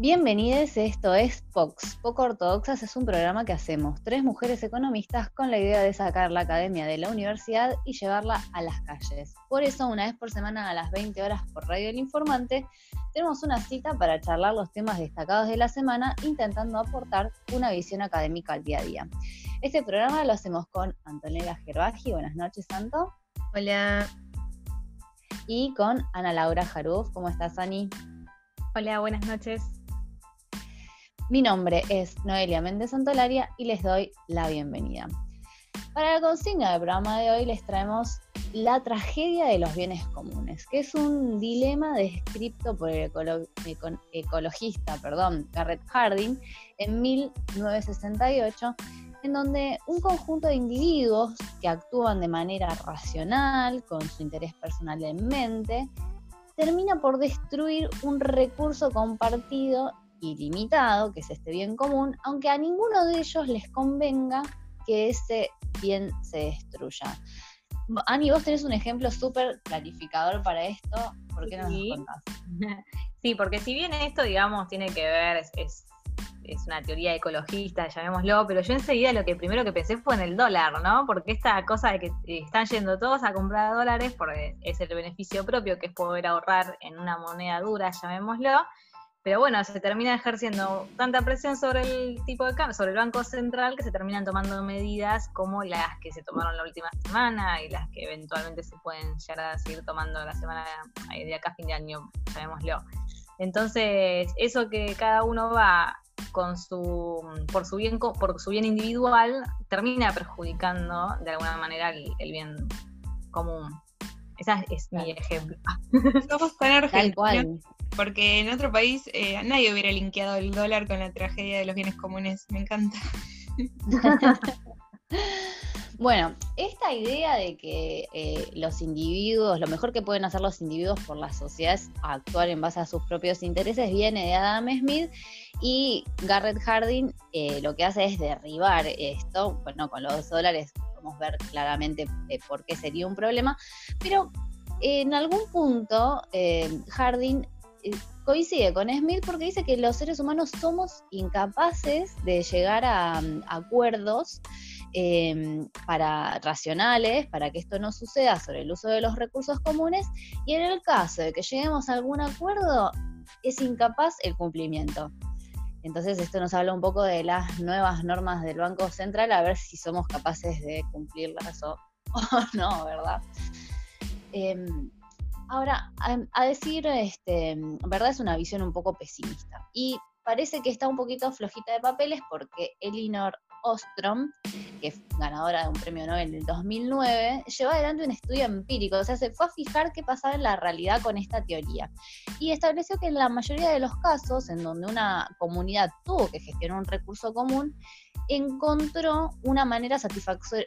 Bienvenidos, esto es POX. Poco Ortodoxas es un programa que hacemos tres mujeres economistas con la idea de sacar la academia de la universidad y llevarla a las calles. Por eso, una vez por semana a las 20 horas por Radio El Informante, tenemos una cita para charlar los temas destacados de la semana, intentando aportar una visión académica al día a día. Este programa lo hacemos con Antonella Gerbaji. Buenas noches, Santo. Hola. Y con Ana Laura Jaruf. ¿Cómo estás, Ani? Hola, buenas noches. Mi nombre es Noelia Méndez Santolaria y les doy la bienvenida. Para la consigna del programa de hoy les traemos la tragedia de los bienes comunes, que es un dilema descrito por el ecologista perdón, Garrett Harding en 1968, en donde un conjunto de individuos que actúan de manera racional, con su interés personal en mente, termina por destruir un recurso compartido ilimitado, que es este bien común, aunque a ninguno de ellos les convenga que ese bien se destruya. Ani, vos tenés un ejemplo súper clarificador para esto, ¿por qué no nos contás? Sí, porque si bien esto, digamos, tiene que ver, es, es, una teoría ecologista, llamémoslo, pero yo enseguida lo que primero que pensé fue en el dólar, ¿no? Porque esta cosa de que están yendo todos a comprar dólares, porque es el beneficio propio, que es poder ahorrar en una moneda dura, llamémoslo, pero bueno, se termina ejerciendo tanta presión sobre el tipo de cambio, sobre el Banco Central, que se terminan tomando medidas como las que se tomaron la última semana y las que eventualmente se pueden llegar a seguir tomando la semana de acá a fin de año, llamémoslo. Entonces, eso que cada uno va con su por su bien por su bien individual termina perjudicando de alguna manera el, bien común. Ese es mi ejemplo. Somos con Argentina porque en otro país eh, nadie hubiera linkeado el dólar con la tragedia de los bienes comunes. Me encanta. Bueno, esta idea de que eh, los individuos, lo mejor que pueden hacer los individuos por la sociedad es actuar en base a sus propios intereses, viene de Adam Smith y Garrett Harding eh, lo que hace es derribar esto. Bueno, con los dólares podemos ver claramente por qué sería un problema, pero en algún punto Harding eh, coincide con Smith porque dice que los seres humanos somos incapaces de llegar a, mm, acuerdos em, para racionales para que esto no suceda sobre el uso de los recursos comunes y en el caso de que lleguemos a algún acuerdo es incapaz el cumplimiento. Entonces esto nos habla un poco de las nuevas normas del Banco Central, a ver si somos capaces de cumplirlas o, o no, ¿verdad? Em, Ahora, a, decir este, verdad, es una visión un poco pesimista. Y parece que está un poquito flojita de papeles porque Elinor Ostrom, que es ganadora de un premio Nobel en 2009, llevó adelante un estudio empírico, o sea, se fue a fijar qué pasaba en la realidad con esta teoría. Y estableció que en la mayoría de los casos en donde una comunidad tuvo que gestionar un recurso común, encontró una manera satisfactoria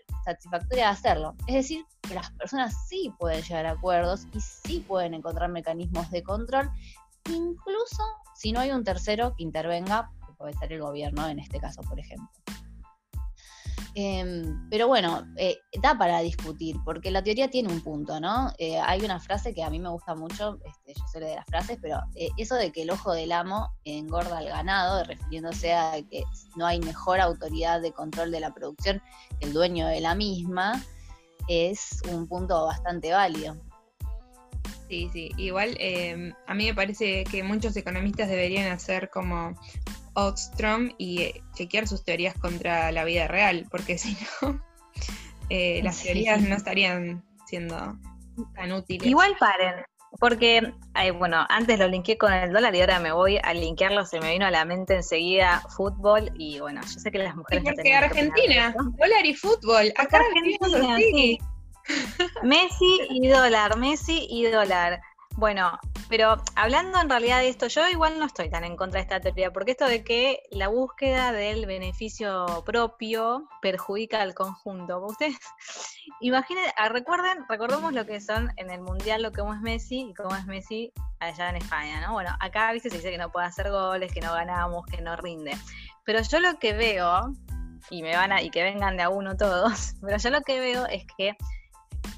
de hacerlo. Es decir, que las personas sí pueden llegar a acuerdos y sí pueden encontrar mecanismos de control, incluso si no hay un tercero que intervenga, que puede ser el gobierno en este caso, por ejemplo. Em, pero bueno, eh, da para discutir, porque la teoría tiene un punto, ¿no? Eh, hay una frase que a mí me gusta mucho, este, yo sé de las frases, pero eh, eso de que el ojo del amo engorda al ganado, refiriéndose a que no hay mejor autoridad de control de la producción que el dueño de la misma, es un punto bastante válido. Sí, sí, igual em, a mí me parece que muchos economistas deberían hacer como Ostrom y eh, chequear sus teorías contra la vida real, porque si no, eh, las teorías no estarían siendo tan útiles. Igual paren, porque, bueno, antes lo linké con el dólar y ahora me voy a linkearlo, se me vino a la mente enseguida fútbol y bueno, yo sé que las mujeres... porque Argentina, dólar y fútbol, acá Argentina, sí. Messi y dólar, Messi y dólar. Bueno, pero hablando en realidad de esto, yo igual no estoy tan en contra de esta teoría, porque esto de que la búsqueda del beneficio propio perjudica al conjunto. Ustedes imaginen, ah, recuerden, recordemos lo que son en el mundial, lo que es Messi y cómo es Messi allá en España, ¿no? Bueno, acá veces se dice que no puede hacer goles, que no ganamos, que no rinde. Pero yo lo que veo, y me van a, y que vengan de a uno todos, pero yo lo que veo es que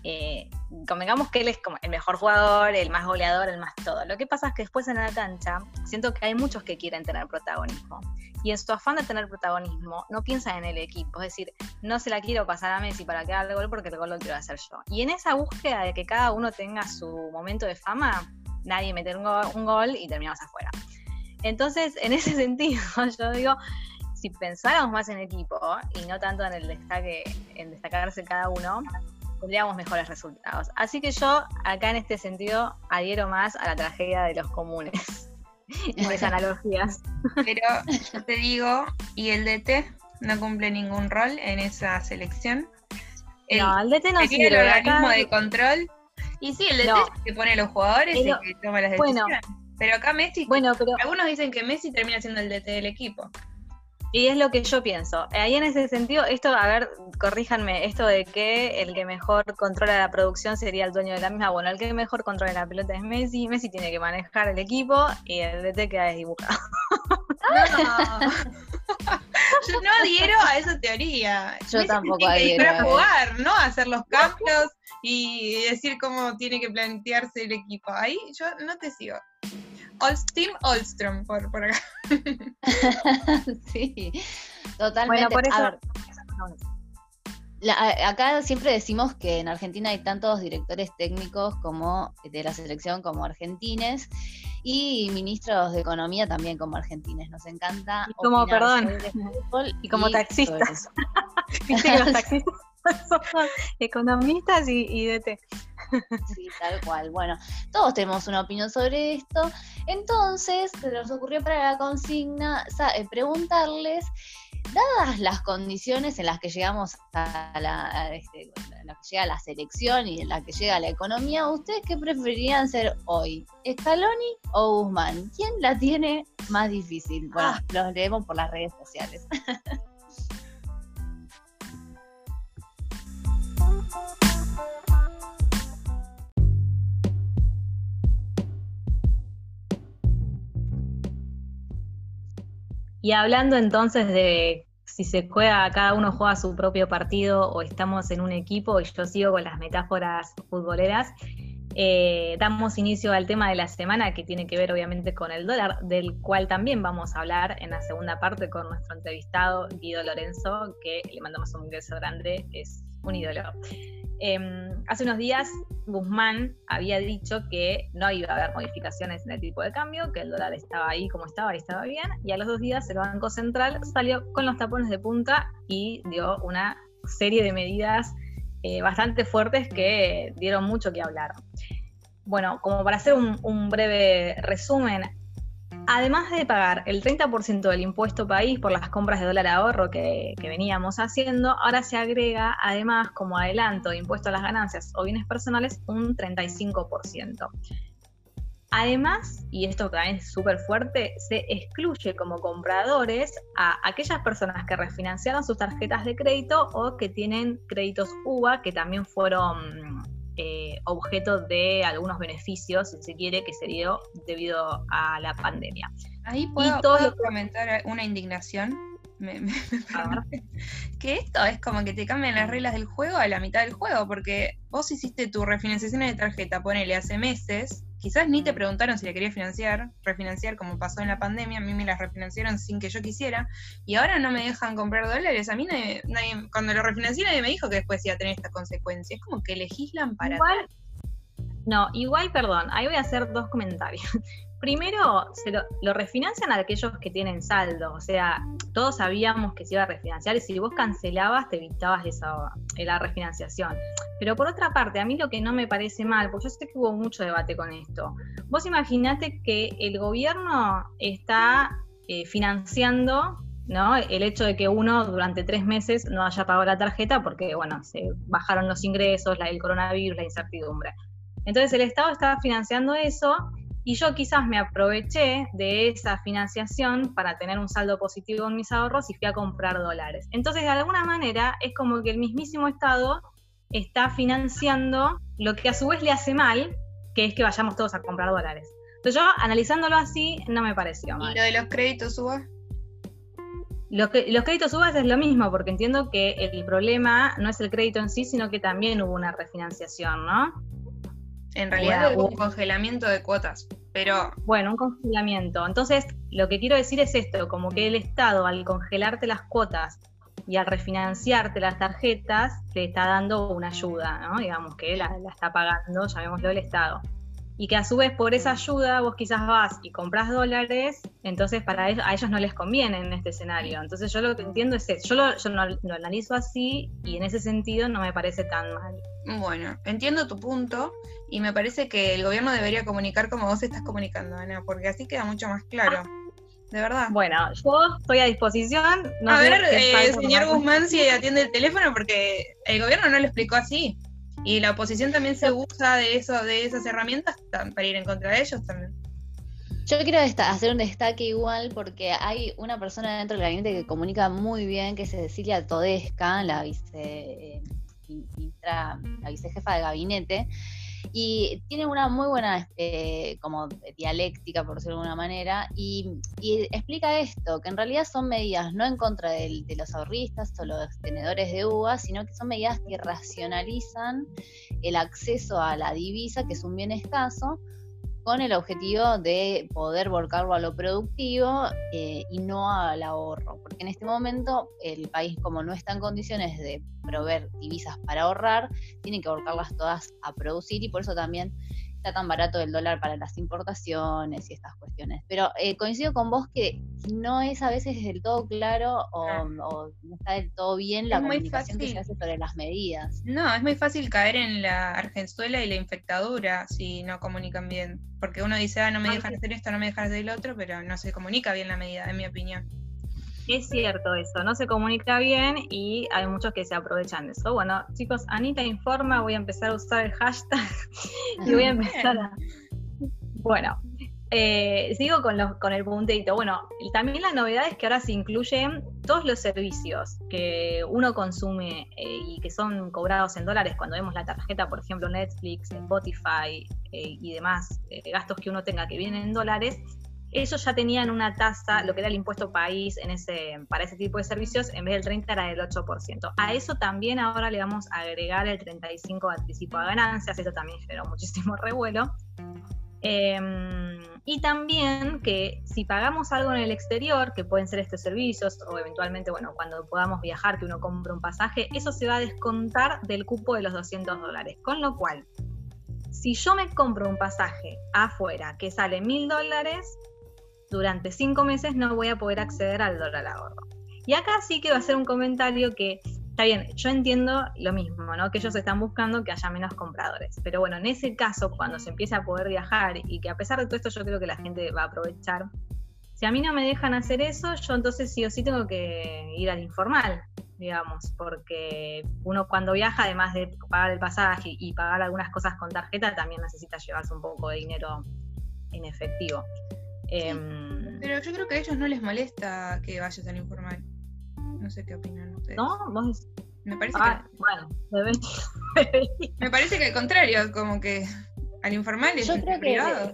eh, convengamos que él es como el mejor jugador, el más goleador, el más todo. Lo que pasa es que después en la cancha siento que hay muchos que quieren tener protagonismo. Y en su afán de tener protagonismo, no piensan en el equipo. Es decir, no se la quiero pasar a Messi para que haga el gol porque el gol lo quiero hacer yo. Y en esa búsqueda de que cada uno tenga su momento de fama, nadie mete un un gol y terminamos afuera. Entonces, en ese sentido, yo digo, si pensáramos más en equipo y no tanto en el destaque, en destacarse cada uno, tendríamos mejores resultados. Así que yo acá en este sentido adhiero más a la tragedia de los comunes. Por analogías. Pero yo te digo, ¿y el DT no cumple ningún rol en esa selección? no, el DT no sirve. el organismo de control. Y sí, el DT es el que pone a los jugadores y que toma las decisiones. pero acá Messi, bueno, pero, algunos dicen que Messi termina siendo el DT del equipo. Y es lo que yo pienso. Ahí en ese sentido, esto, a ver, corríjanme, esto de que el que mejor controla la producción sería el dueño de la misma. Bueno, el que mejor controla la pelota es Messi. Messi tiene que manejar el equipo y el DT queda desdibujado. No. yo no adhiero a esa teoría. Yo tampoco adhiero. Para jugar, ¿no? Hacer los cambios y decir cómo tiene que plantearse el equipo. Ahí yo no te sigo. Team Olstrom, por, por acá. sí, totalmente. Bueno, por eso... acá siempre decimos que en Argentina hay tantos directores técnicos como de la selección como argentines y ministros de economía también como argentines. Nos encanta. Y como, perdón, y como taxistas. los taxistas son economistas y, y DT. Sí, tal cual. Bueno, todos tenemos una opinión sobre esto. Entonces, se nos ocurrió para la consigna eh, preguntarles, dadas las condiciones en las que llegamos a la, este, la que llega la selección y en la que llega la economía, ¿ustedes qué preferirían ser hoy? ¿Scaloni o Guzmán? ¿Quién la tiene más difícil? Bueno, ah. los leemos por las redes sociales. Y hablando entonces de si se juega, cada uno juega su propio partido o estamos en un equipo, y yo sigo con las metáforas futboleras, eh, damos inicio al tema de la semana que tiene que ver obviamente con el dólar, del cual también vamos a hablar en la segunda parte con nuestro entrevistado Guido Lorenzo, que le mandamos un beso grande, es un ídolo. Em, hace unos días Guzmán había dicho que no iba a haber modificaciones en el tipo de cambio, que el dólar estaba ahí como estaba y estaba bien, y a los dos días el Banco Central salió con los tapones de punta y dio una serie de medidas eh, bastante fuertes que dieron mucho que hablar. Bueno, como para hacer un breve resumen, Además de pagar el 30% del impuesto país por las compras de dólar ahorro que, veníamos haciendo, ahora se agrega además como adelanto de impuesto a las ganancias o bienes personales un 35%. Además, y esto también es súper fuerte, se excluye como compradores a aquellas personas que refinanciaron sus tarjetas de crédito o que tienen créditos UVA que también fueron eh, objeto de algunos beneficios, si se quiere, que se dio debido a la pandemia. Ahí puedo, ¿puedo comentar una indignación. que esto es como que te cambian las reglas del juego a la mitad del juego, porque vos hiciste tu refinanciación de tarjeta, ponele hace meses, quizás ni te preguntaron si la quería financiar, refinanciar como pasó en la pandemia, a mí me la refinanciaron sin que yo quisiera, y ahora no me dejan comprar dólares, a mí nadie, cuando lo refinancié nadie me dijo que después iba a tener esta consecuencia, es como que legislan para... Igual, no, igual, perdón, ahí voy a hacer dos comentarios. Primero, se lo, refinancian a aquellos que tienen saldo, o sea, todos sabíamos que se iba a refinanciar y si vos cancelabas te evitabas esa, la refinanciación. Pero por otra parte, a mí lo que no me parece mal, porque yo sé que hubo mucho debate con esto, vos imaginate que el gobierno está eh, financiando ¿no? El hecho de que uno durante tres meses no haya pagado la tarjeta porque, bueno, se bajaron los ingresos, el coronavirus, la incertidumbre. Entonces el Estado estaba financiando eso y yo quizás me aproveché de esa financiación para tener un saldo positivo en mis ahorros y fui a comprar dólares. Entonces, de alguna manera, es como que el mismísimo Estado está financiando lo que a su vez le hace mal, que es que vayamos todos a comprar dólares. Entonces yo, analizándolo así, no me pareció mal. ¿Y lo de los créditos, Uba? Los, los créditos UVA es lo mismo, porque entiendo que el problema no es el crédito en sí, sino que también hubo una refinanciación, ¿no? En realidad hubo un congelamiento de cuotas, pero... Bueno, un congelamiento. Entonces, lo que quiero decir es esto, como que el Estado al congelarte las cuotas y al refinanciarte las tarjetas, te está dando una ayuda, ¿no? Digamos que la, la está pagando, llamémoslo el Estado y que a su vez por esa ayuda vos quizás vas y compras dólares, entonces para ellos, a ellos no les conviene en este escenario. Entonces yo lo que entiendo es eso, yo, lo, yo lo, analizo así y en ese sentido no me parece tan mal. Bueno, entiendo tu punto y me parece que el gobierno debería comunicar como vos estás comunicando, Ana, porque así queda mucho más claro. De verdad. Bueno, yo estoy a disposición. a ver, eh, señor Guzmán, si atiende el teléfono, porque el gobierno no lo explicó así. Y la oposición también se usa de eso, de esas herramientas para ir en contra de ellos también. Yo quiero hacer un destaque igual porque hay una persona dentro del gabinete que comunica muy bien, que es Cecilia Todesca, la vice, eh, la vicejefa de gabinete, y tiene una muy buena eh, como dialéctica, por decirlo de alguna manera, y, explica esto, que en realidad son medidas no en contra de, de los ahorristas o los tenedores de uvas, sino que son medidas que racionalizan el acceso a la divisa, que es un bien escaso, con el objetivo de poder volcarlo a lo productivo eh, y no al ahorro, porque en este momento el país como no está en condiciones de proveer divisas para ahorrar, tiene que volcarlas todas a producir y por eso también está tan barato el dólar para las importaciones y estas cuestiones. Pero eh, coincido con vos que no es a veces del todo claro o, no está del todo bien la comunicación que se hace sobre las medidas. No, es muy fácil caer en la argenzuela y la infectadura si no comunican bien. Porque uno dice, ah, no me dejan hacer esto, no me dejan hacer el otro, pero no se comunica bien la medida, en mi opinión. Es cierto eso, no se comunica bien y hay muchos que se aprovechan de eso. Bueno, chicos, Anita informa, voy a empezar a usar el hashtag y voy a empezar a... Bueno, eh, sigo con, los, con el puntito. Bueno, también la novedad es que ahora se incluyen todos los servicios que uno consume eh, y que son cobrados en dólares cuando vemos la tarjeta, por ejemplo, Netflix, Spotify eh, y demás gastos que uno tenga que vienen en dólares, ellos ya tenían una tasa, lo que era el impuesto país en ese, para ese tipo de servicios, en vez del 30 era del 8%. A eso también ahora le vamos a agregar el 35 anticipo a ganancias, eso también generó muchísimo revuelo. Em, y también que si pagamos algo en el exterior, que pueden ser estos servicios, o eventualmente, bueno, cuando podamos viajar, que uno compre un pasaje, eso se va a descontar del cupo de los 200 dólares. Con lo cual, si yo me compro un pasaje afuera que sale mil dólares, durante cinco meses no voy a poder acceder al dólar ahorro. Y acá sí que va a ser un comentario que, está bien, yo entiendo lo mismo, ¿no? Que ellos están buscando que haya menos compradores. Pero bueno, en ese caso, cuando se empiece a poder viajar y que a pesar de todo esto yo creo que la gente va a aprovechar, si a mí no me dejan hacer eso, yo entonces sí o sí tengo que ir al informal, digamos, porque uno cuando viaja, además de pagar el pasaje y pagar algunas cosas con tarjeta, también necesita llevarse un poco de dinero en efectivo. Em, pero yo creo que a ellos no les molesta que vayas al informal. No sé qué opinan ustedes. ¿No? Me parece ah, que. Bueno, me parece que al contrario, como que al informal es privado.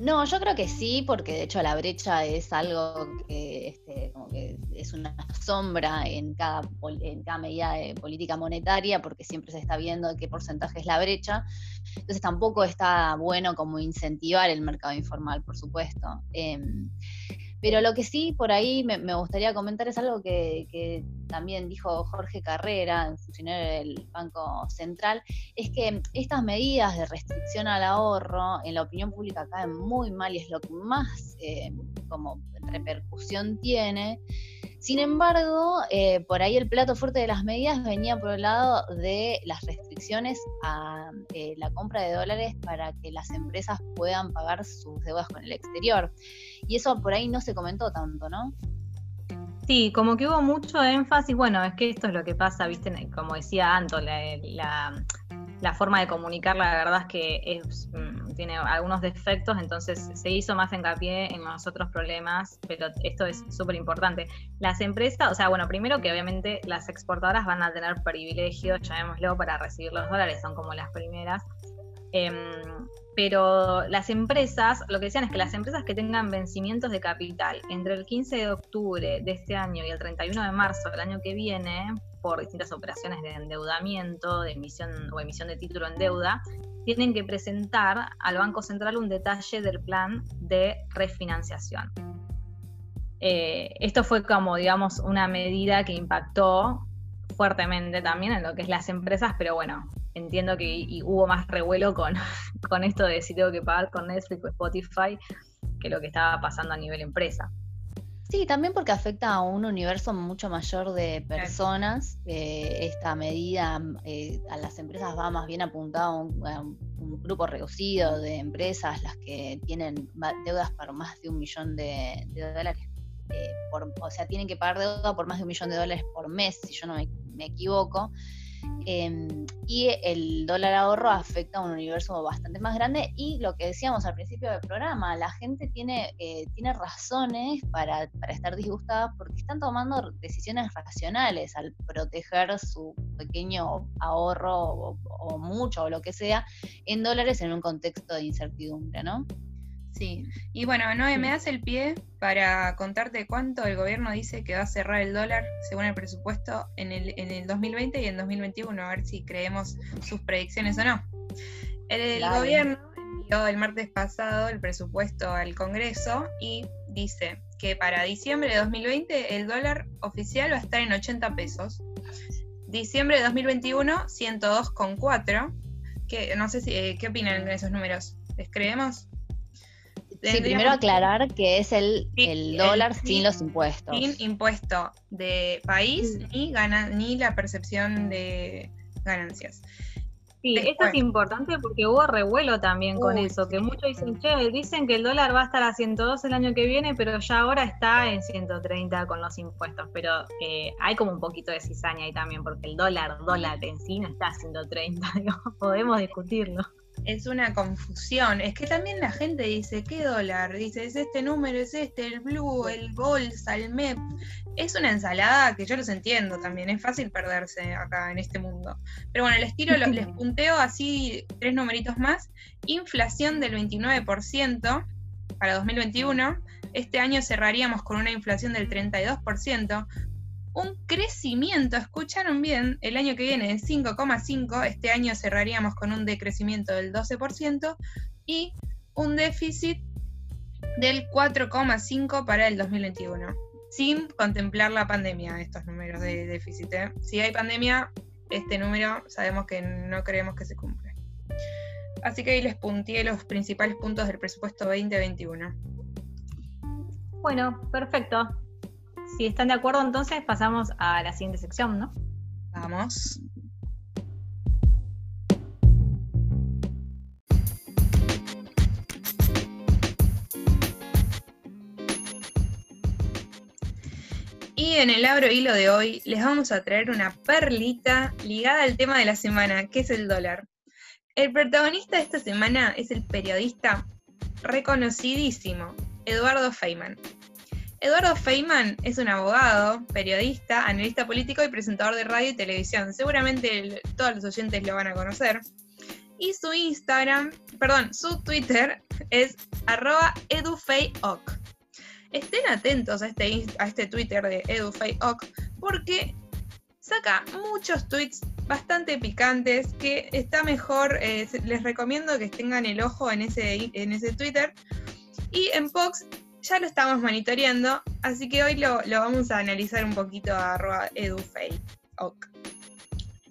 No, yo creo que sí, porque de hecho la brecha es algo que, este, como que es una sombra en cada, en cada medida de política monetaria, porque siempre se está viendo qué porcentaje es la brecha. Entonces tampoco está bueno como incentivar el mercado informal, por supuesto. Em, pero lo que sí por ahí me, gustaría comentar es algo que, también dijo Jorge Carrera, funcionario del Banco Central, es que estas medidas de restricción al ahorro en la opinión pública caen muy mal y es lo que más eh, como repercusión tiene. Sin embargo, eh, por ahí el plato fuerte de las medidas venía por el lado de las restricciones a eh, la compra de dólares para que las empresas puedan pagar sus deudas con el exterior. Y eso por ahí no se comentó tanto, ¿no? Sí, como que hubo mucho énfasis, bueno, es que esto es lo que pasa, viste, como decía Anto, la, forma de comunicar la verdad es que mm, tiene algunos defectos, entonces se hizo más hincapié en los otros problemas, pero esto es súper importante. Las empresas, o sea, bueno, primero que obviamente las exportadoras van a tener privilegios, llamémoslo, para recibir los dólares, son como las primeras, Em, pero las empresas, lo que decían es que las empresas que tengan vencimientos de capital entre el 15 de octubre de este año y el 31 de marzo del año que viene, por distintas operaciones de endeudamiento, de emisión o emisión de título en deuda, tienen que presentar al Banco Central un detalle del plan de refinanciación. Eh, esto fue como, digamos, una medida que impactó fuertemente también en lo que es las empresas, pero bueno, entiendo que hubo más revuelo con, con esto de si tengo que pagar con Netflix o Spotify que lo que estaba pasando a nivel empresa. Sí, también porque afecta a un universo mucho mayor de personas. esta medida eh, a las empresas va más bien apuntado a un, grupo reducido de empresas, las que tienen deudas por más de un millón de, dólares. Eh, o sea, tienen que pagar deuda por más de un millón de dólares por mes, si yo no me equivoco. Em, y el dólar ahorro afecta a un universo bastante más grande y lo que decíamos al principio del programa, la gente tiene, eh, tiene razones para, estar disgustada porque están tomando decisiones racionales al proteger su pequeño ahorro o, o mucho o lo que sea en dólares en un contexto de incertidumbre, ¿no? Sí, y bueno, Noé, ¿me das el pie para contarte cuánto el gobierno dice que va a cerrar el dólar según el presupuesto en el, en el 2020 y en 2021? A ver si creemos sus predicciones o no. El, gobierno envió el martes pasado el presupuesto al Congreso y dice que para diciembre de 2020 el dólar oficial va a estar en 80 pesos. Diciembre de 2021, 102,4. Que, no sé si, eh, ¿Qué opinan de esos números? ¿Les creemos? Sí, primero aclarar que es el, dólar sin los impuestos. Sin impuesto de país ni, gana, ni la percepción de ganancias. Sí, esto es importante porque hubo revuelo también con eso, que muchos dicen, che, dicen que el dólar va a estar a 102 el año que viene, pero ya ahora está en 130 con los impuestos, pero eh, hay como un poquito de cizaña ahí también, porque el dólar, dólar en sí no está a 130, podemos discutirlo es una confusión. Es que también la gente dice, ¿qué dólar? Dice, es este número, es este, el blue, el bolsa, el MEP. Es una ensalada que yo los entiendo también. Es fácil perderse acá en este mundo. Pero bueno, les tiro, les punteo así tres numeritos más. Inflación del 29% para 2021. Este año cerraríamos con una inflación del 32%, un crecimiento, escucharon bien, el año que viene en 5,5, este año cerraríamos con un decrecimiento del 12% y un déficit del 4,5 para el 2021, sin contemplar la pandemia, estos números de déficit. ¿eh? Si hay pandemia, este número sabemos que no creemos que se cumple. Así que ahí les punteé los principales puntos del presupuesto 2021. Bueno, perfecto si están de acuerdo, entonces pasamos a la siguiente sección, ¿no? Vamos. Y en el abro hilo de hoy les vamos a traer una perlita ligada al tema de la semana, que es el dólar. El protagonista de esta semana es el periodista reconocidísimo, Eduardo Feynman, Eduardo Feynman es un abogado, periodista, analista político y presentador de radio y televisión. Seguramente todos los oyentes lo van a conocer. Y su Instagram, perdón, su Twitter es arroba edufeyoc. Estén atentos a este, a este Twitter de edufeyoc porque saca muchos tweets bastante picantes que está mejor, eh, les recomiendo que tengan el ojo en ese, en ese Twitter. Y en Pox ya lo estamos monitoreando, así que hoy lo, vamos a analizar un poquito a edufei.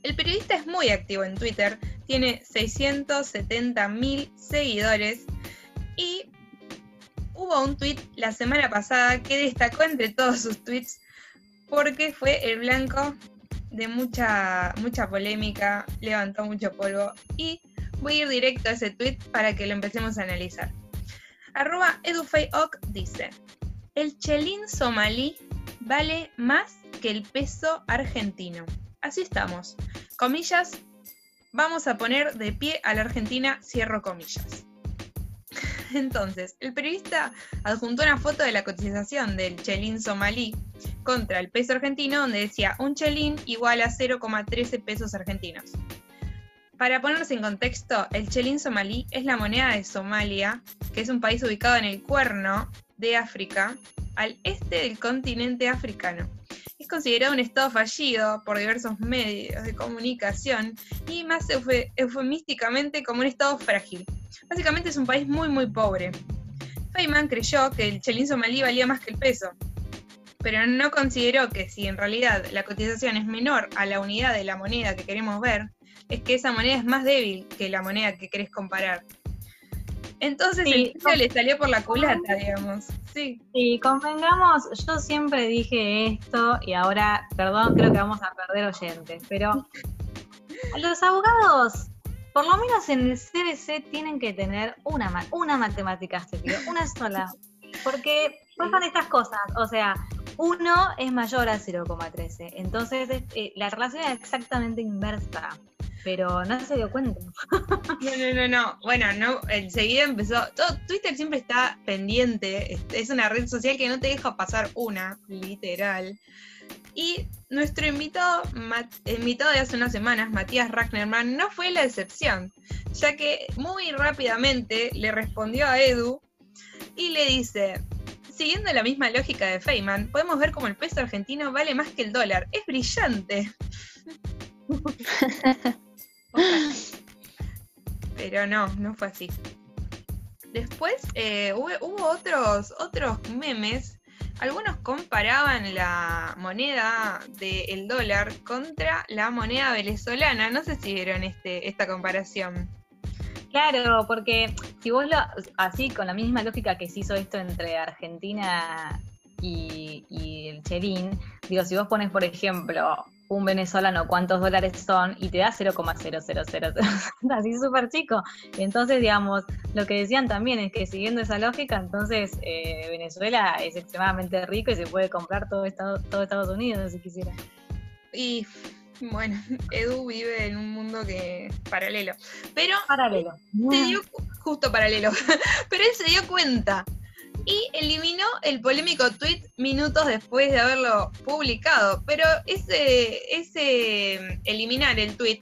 El periodista es muy activo en Twitter, tiene 670 mil seguidores y hubo un tweet la semana pasada que destacó entre todos sus tweets porque fue el blanco de mucha, mucha polémica, levantó mucho polvo y voy a ir directo a ese tweet para que lo empecemos a analizar. Arroba edufeiok dice, el chelín somalí vale más que el peso argentino. Así estamos. Comillas, vamos a poner de pie a la Argentina, cierro comillas. Entonces, el periodista adjuntó una foto de la cotización del chelín somalí contra el peso argentino, donde decía un chelín igual a 0,13 pesos argentinos. Para ponerse en contexto, el chelín somalí es la moneda de Somalia, que es un país ubicado en el cuerno de África, al este del continente africano. Es considerado un estado fallido por diversos medios de comunicación y más eufemísticamente como un estado frágil. Básicamente es un país muy muy pobre. Feynman creyó que el chelín somalí valía más que el peso, pero no consideró que si en realidad la cotización es menor a la unidad de la moneda que queremos ver, es que esa moneda es más débil que la moneda que querés comparar. Entonces el precio le salió por la culata, digamos. Sí. Sí, convengamos, yo siempre dije esto y ahora, perdón, creo que vamos a perder oyentes, pero los abogados, por lo menos en el CBC, tienen que tener una, una matemática, una sola. Porque pasan estas cosas, o sea, uno es mayor a 0,13, entonces eh, la relación es exactamente inversa pero no se dio cuenta. No, no, no, no. Bueno, no, enseguida empezó. Todo, Twitter siempre está pendiente. Es una red social que no te deja pasar una, literal. Y nuestro invitado, invitado de hace unas semanas, Matías Ragnerman, no fue la excepción, ya que muy rápidamente le respondió a Edu y le dice, siguiendo la misma lógica de Feynman, podemos ver cómo el peso argentino vale más que el dólar. Es brillante. Pero no, no fue así. Después eh, hubo, otros, otros memes. Algunos comparaban la moneda del dólar contra la moneda venezolana. No sé si vieron este, esta comparación. Claro, porque si vos lo, así con la misma lógica que se hizo esto entre Argentina y, el Cherín, digo, si vos pones, por ejemplo, un venezolano cuántos dólares son y te da 0,0000, así súper chico. Entonces, digamos, lo que decían también es que siguiendo esa lógica, entonces eh, Venezuela es extremadamente rico y se puede comprar todo, Estado, todo Estados Unidos si quisiera. Y bueno, Edu vive en un mundo que paralelo. Pero paralelo. Se dio justo paralelo. Pero él se dio cuenta y eliminó el polémico tweet minutos después de haberlo publicado. Pero ese, ese eliminar el tweet,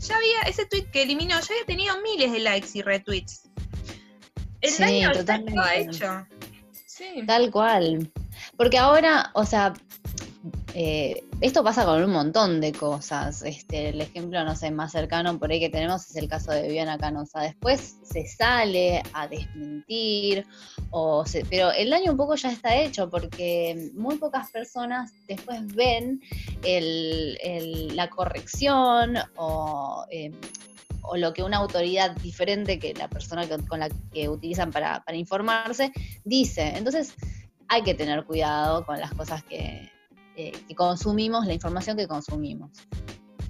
ya había, ese tweet que eliminó ya había tenido miles de likes y retweets. El daño estaba hecho. Sí. Tal cual. Porque ahora, o sea, eh, esto pasa con un montón de cosas. Este, el ejemplo, no sé, más cercano por ahí que tenemos es el caso de Viviana Canosa. Después se sale a desmentir, o pero el daño un poco ya está hecho porque muy pocas personas después ven la corrección o, eh, o, lo que una autoridad diferente que la persona con la que utilizan para informarse dice. Entonces hay que tener cuidado con las cosas que eh, que consumimos, la información que consumimos.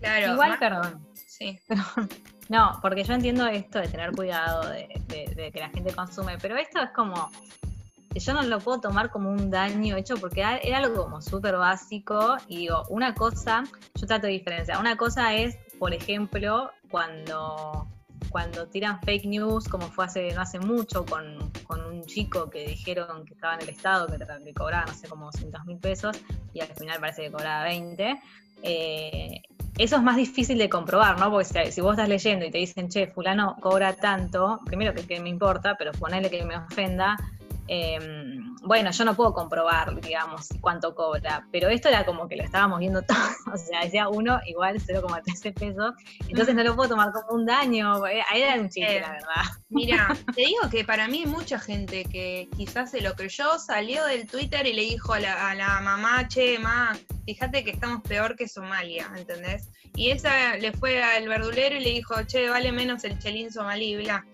Claro. Igual, perdón. Sí. no, porque yo entiendo esto de tener cuidado de, que la gente consume, pero esto es como yo no lo puedo tomar como un daño hecho porque era algo como súper básico y digo, una cosa, yo trato de diferenciar, una cosa es, por ejemplo, cuando cuando tiran fake news, como fue hace no hace mucho con, un chico que dijeron que estaba en el Estado, que, que cobraba, no sé, como 200 mil pesos, y al final parece que cobraba 20. Eh, eso es más difícil de comprobar, ¿no? Porque si, vos estás leyendo y te dicen, che, fulano cobra tanto, primero que, que me importa, pero ponele que me ofenda, Em, bueno, yo no puedo comprobar, digamos, cuánto cobra, pero esto era como que lo estábamos viendo todo, o sea, decía uno igual 0,13 pesos, entonces no lo puedo tomar como un daño, eh, ahí era un chiste, la verdad. Mira, te digo que para mí hay mucha gente que quizás se lo creyó, salió del Twitter y le dijo a la, a la mamá, che, ma, fíjate que estamos peor que Somalia, ¿entendés? Y esa le fue al verdulero y le dijo, che, vale menos el chelín somalí, bla.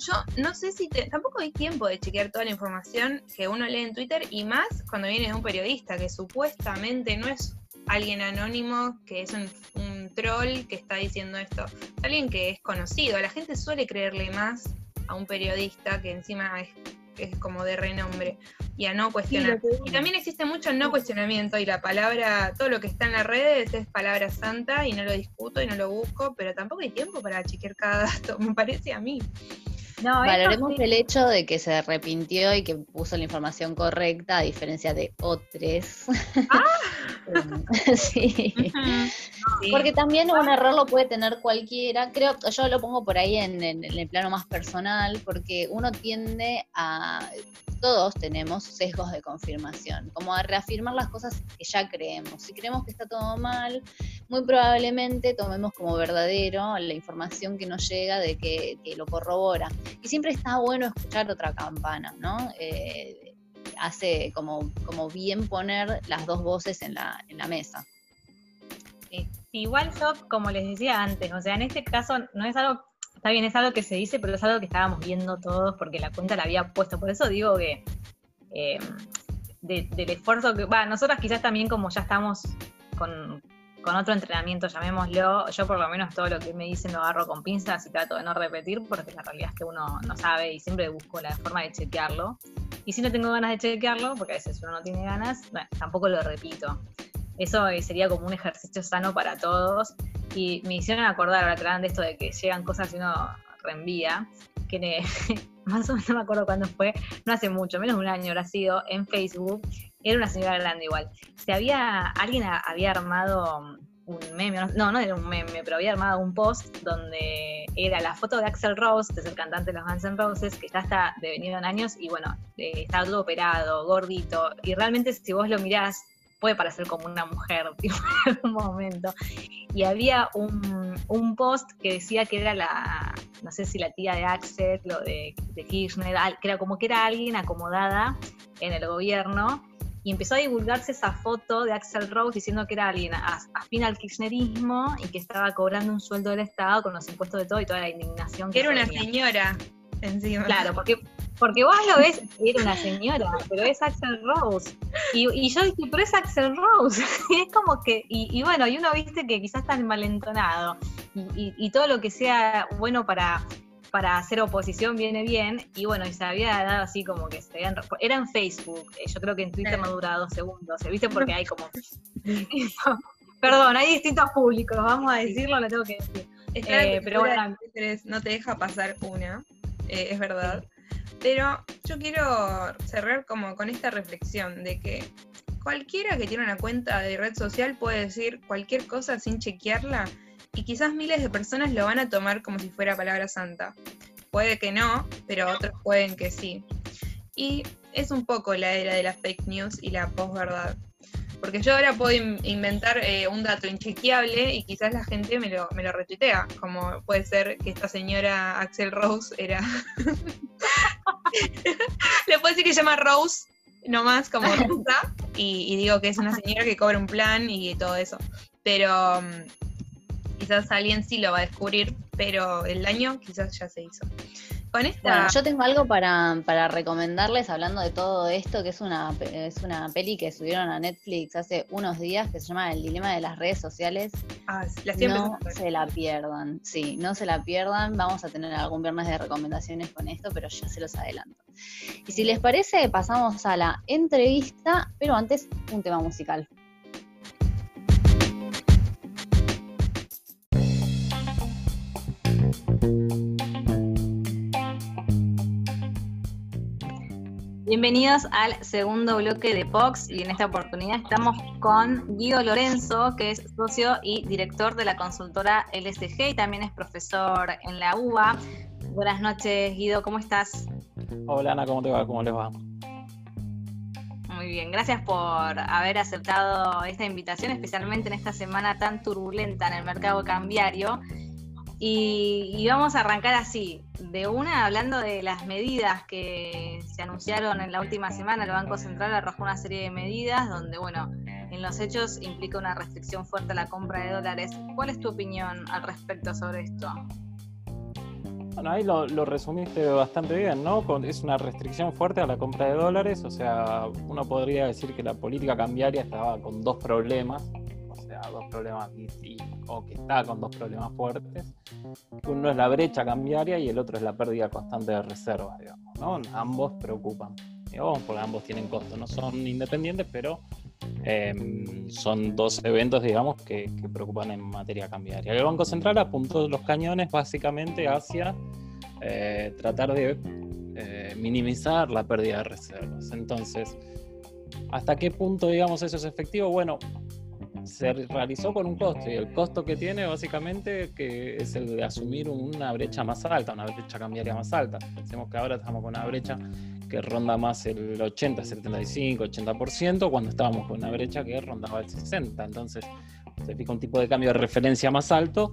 Yo no sé si tampoco hay tiempo de chequear toda la información que uno lee en Twitter y más cuando viene de un periodista que supuestamente no es alguien anónimo, que es un, troll que está diciendo esto, alguien que es conocido. La gente suele creerle más a un periodista que encima es, es como de renombre y a no cuestionar. y también existe mucho no cuestionamiento y la palabra, todo lo que está en las redes es palabra santa y no lo discuto y no lo busco, pero tampoco hay tiempo para chequear cada dato, me parece a mí. Valoremos el hecho de que se arrepintió y que puso la información correcta, a diferencia de otros. Ah. sí. Porque también un error lo puede tener cualquiera. Creo que yo lo pongo por ahí en, el plano más personal, porque uno tiende a. Todos tenemos sesgos de confirmación, como a reafirmar las cosas que ya creemos. Si creemos que está todo mal, muy probablemente tomemos como verdadero la información que nos llega de que, lo corrobora. Y siempre está bueno escuchar otra campana, ¿no? Eh, hace como, como bien poner las dos voces en la, en la mesa. Igual yo, como les decía antes, o sea, en este caso no es algo, está bien, es algo que se dice, pero es algo que estábamos viendo todos porque la cuenta la había puesto. Por eso digo que eh, del esfuerzo que, va, nosotras quizás también como ya estamos con, con otro entrenamiento, llamémoslo, yo por lo menos todo lo que me dicen lo agarro con pinzas y trato de no repetir porque la realidad es que uno no sabe y siempre busco la forma de chequearlo. Y si no tengo ganas de chequearlo, porque a veces uno no tiene ganas, bueno, tampoco lo repito. Eso sería como un ejercicio sano para todos. Y me hicieron acordar ahora de esto de que llegan cosas y uno reenvía, que más o menos no me acuerdo cuándo fue, no hace mucho, menos de un año habrá sido, en Facebook, era una señora grande igual. Se había, alguien había armado un meme, no, no era un meme, pero había armado un post donde era la foto de Axel Rose, que es el cantante de los Guns N' Roses, que ya está devenido en años y bueno, eh, está todo operado, gordito, y realmente si vos lo mirás, puede parecer como una mujer en algún momento. Y había un, un, post que decía que era la, no sé si la tía de Axel o de, de Kirchner, que era como que era alguien acomodada en el gobierno y empezó a divulgarse esa foto de Axel Rose diciendo que era alguien afín al kirchnerismo y que estaba cobrando un sueldo del Estado con los impuestos de todo y toda la indignación que Era una señora encima. Claro, porque, porque vos lo ves, era una señora, pero es Axel Rose. Y, y yo dije, pero es Axel Rose. y es como que, y, bueno, y uno viste que quizás está malentonado. Y, y todo lo que sea bueno para para hacer oposición viene bien. Y bueno, y se había dado así como que se habían. Era en Facebook. Eh, yo creo que en Twitter no dura dos segundos. ¿Viste? Porque hay como. Perdón, hay distintos públicos, vamos a decirlo, le tengo que decir. Eh, pero bueno. No te deja pasar una, eh, es verdad. Pero yo quiero cerrar como con esta reflexión de que cualquiera que tiene una cuenta de red social puede decir cualquier cosa sin chequearla y quizás miles de personas lo van a tomar como si fuera palabra santa. Puede que no, pero otros pueden que sí. Y es un poco la era de las fake news y la posverdad. Porque yo ahora puedo inventar eh, un dato inchequeable y quizás la gente me lo, me lo retuitea, como puede ser que esta señora Axel Rose era... Le puedo decir que se llama Rose, nomás como Rosa, y, y, digo que es una señora que cobra un plan y todo eso. Pero mm, quizás alguien sí lo va a descubrir, pero el daño quizás ya se hizo. Con esta... Bueno, yo tengo algo para, para, recomendarles hablando de todo esto, que es una, es una peli que subieron a Netflix hace unos días que se llama El dilema de las redes sociales. Ah, la no se la pierdan, sí, no se la pierdan. Vamos a tener algún viernes de recomendaciones con esto, pero ya se los adelanto. Y si les parece, pasamos a la entrevista, pero antes un tema musical. Bienvenidos al segundo bloque de POX y en esta oportunidad estamos con Guido Lorenzo, que es socio y director de la consultora LSG y también es profesor en la UBA. Buenas noches, Guido, ¿cómo estás? Hola Ana, ¿cómo te va? ¿Cómo les va? Muy bien, gracias por haber aceptado esta invitación, especialmente en esta semana tan turbulenta en el mercado cambiario. Y, vamos a arrancar así, de una, hablando de las medidas que se anunciaron en la última semana. El Banco Central arrojó una serie de medidas donde, bueno, en los hechos implica una restricción fuerte a la compra de dólares. ¿Cuál es tu opinión al respecto sobre esto? Bueno, ahí lo, resumiste bastante bien, ¿no? Es una restricción fuerte a la compra de dólares, o sea, uno podría decir que la política cambiaria estaba con dos problemas dos problemas o que está con dos problemas fuertes. Uno es la brecha cambiaria y el otro es la pérdida constante de reservas, digamos. ¿no? Ambos preocupan, porque ambos tienen costo. No son independientes, pero em, son dos eventos, digamos, que, que, preocupan en materia cambiaria. El Banco Central apuntó los cañones básicamente hacia eh, tratar de eh, minimizar la pérdida de reservas. Entonces, ¿hasta qué punto, digamos, eso es efectivo? Bueno, se realizó con un costo y el costo que tiene básicamente que es el de asumir una brecha más alta, una brecha cambiaria más alta. Pensemos que ahora estamos con una brecha que ronda más el 80, 75, 80%, cuando estábamos con una brecha que rondaba el 60. Entonces, se fija un tipo de cambio de referencia más alto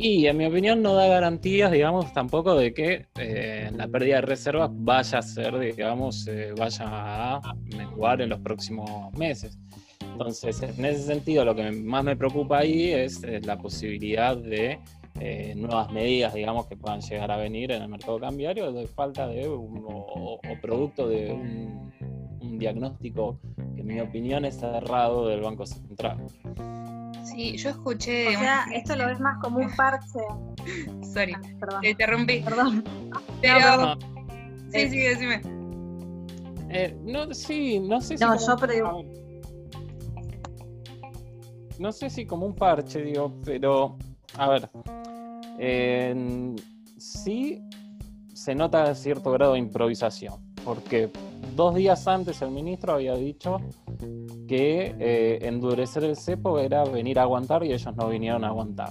y en mi opinión no da garantías, digamos, tampoco de que eh, la pérdida de reservas vaya a ser, digamos, eh, vaya a menguar en los próximos meses. Entonces, en ese sentido, lo que más me preocupa ahí es eh, la posibilidad de nuevas medidas, digamos, que puedan llegar a venir en el mercado cambiario de falta de o, producto de un, un diagnóstico que en mi opinión es cerrado del Banco Central. Sí, yo escuché. O sea, esto lo ves más como un parche. Sorry, ah, perdón. te interrumpí. Perdón. Pero. Sí, sí, decime. Eh, no, sí, no sé si. No, yo pero. No sé si como un parche, digo, pero. A ver. sí se nota cierto grado de improvisación. Porque dos días antes el ministro había dicho que eh, endurecer el cepo era venir a aguantar y ellos no vinieron a aguantar.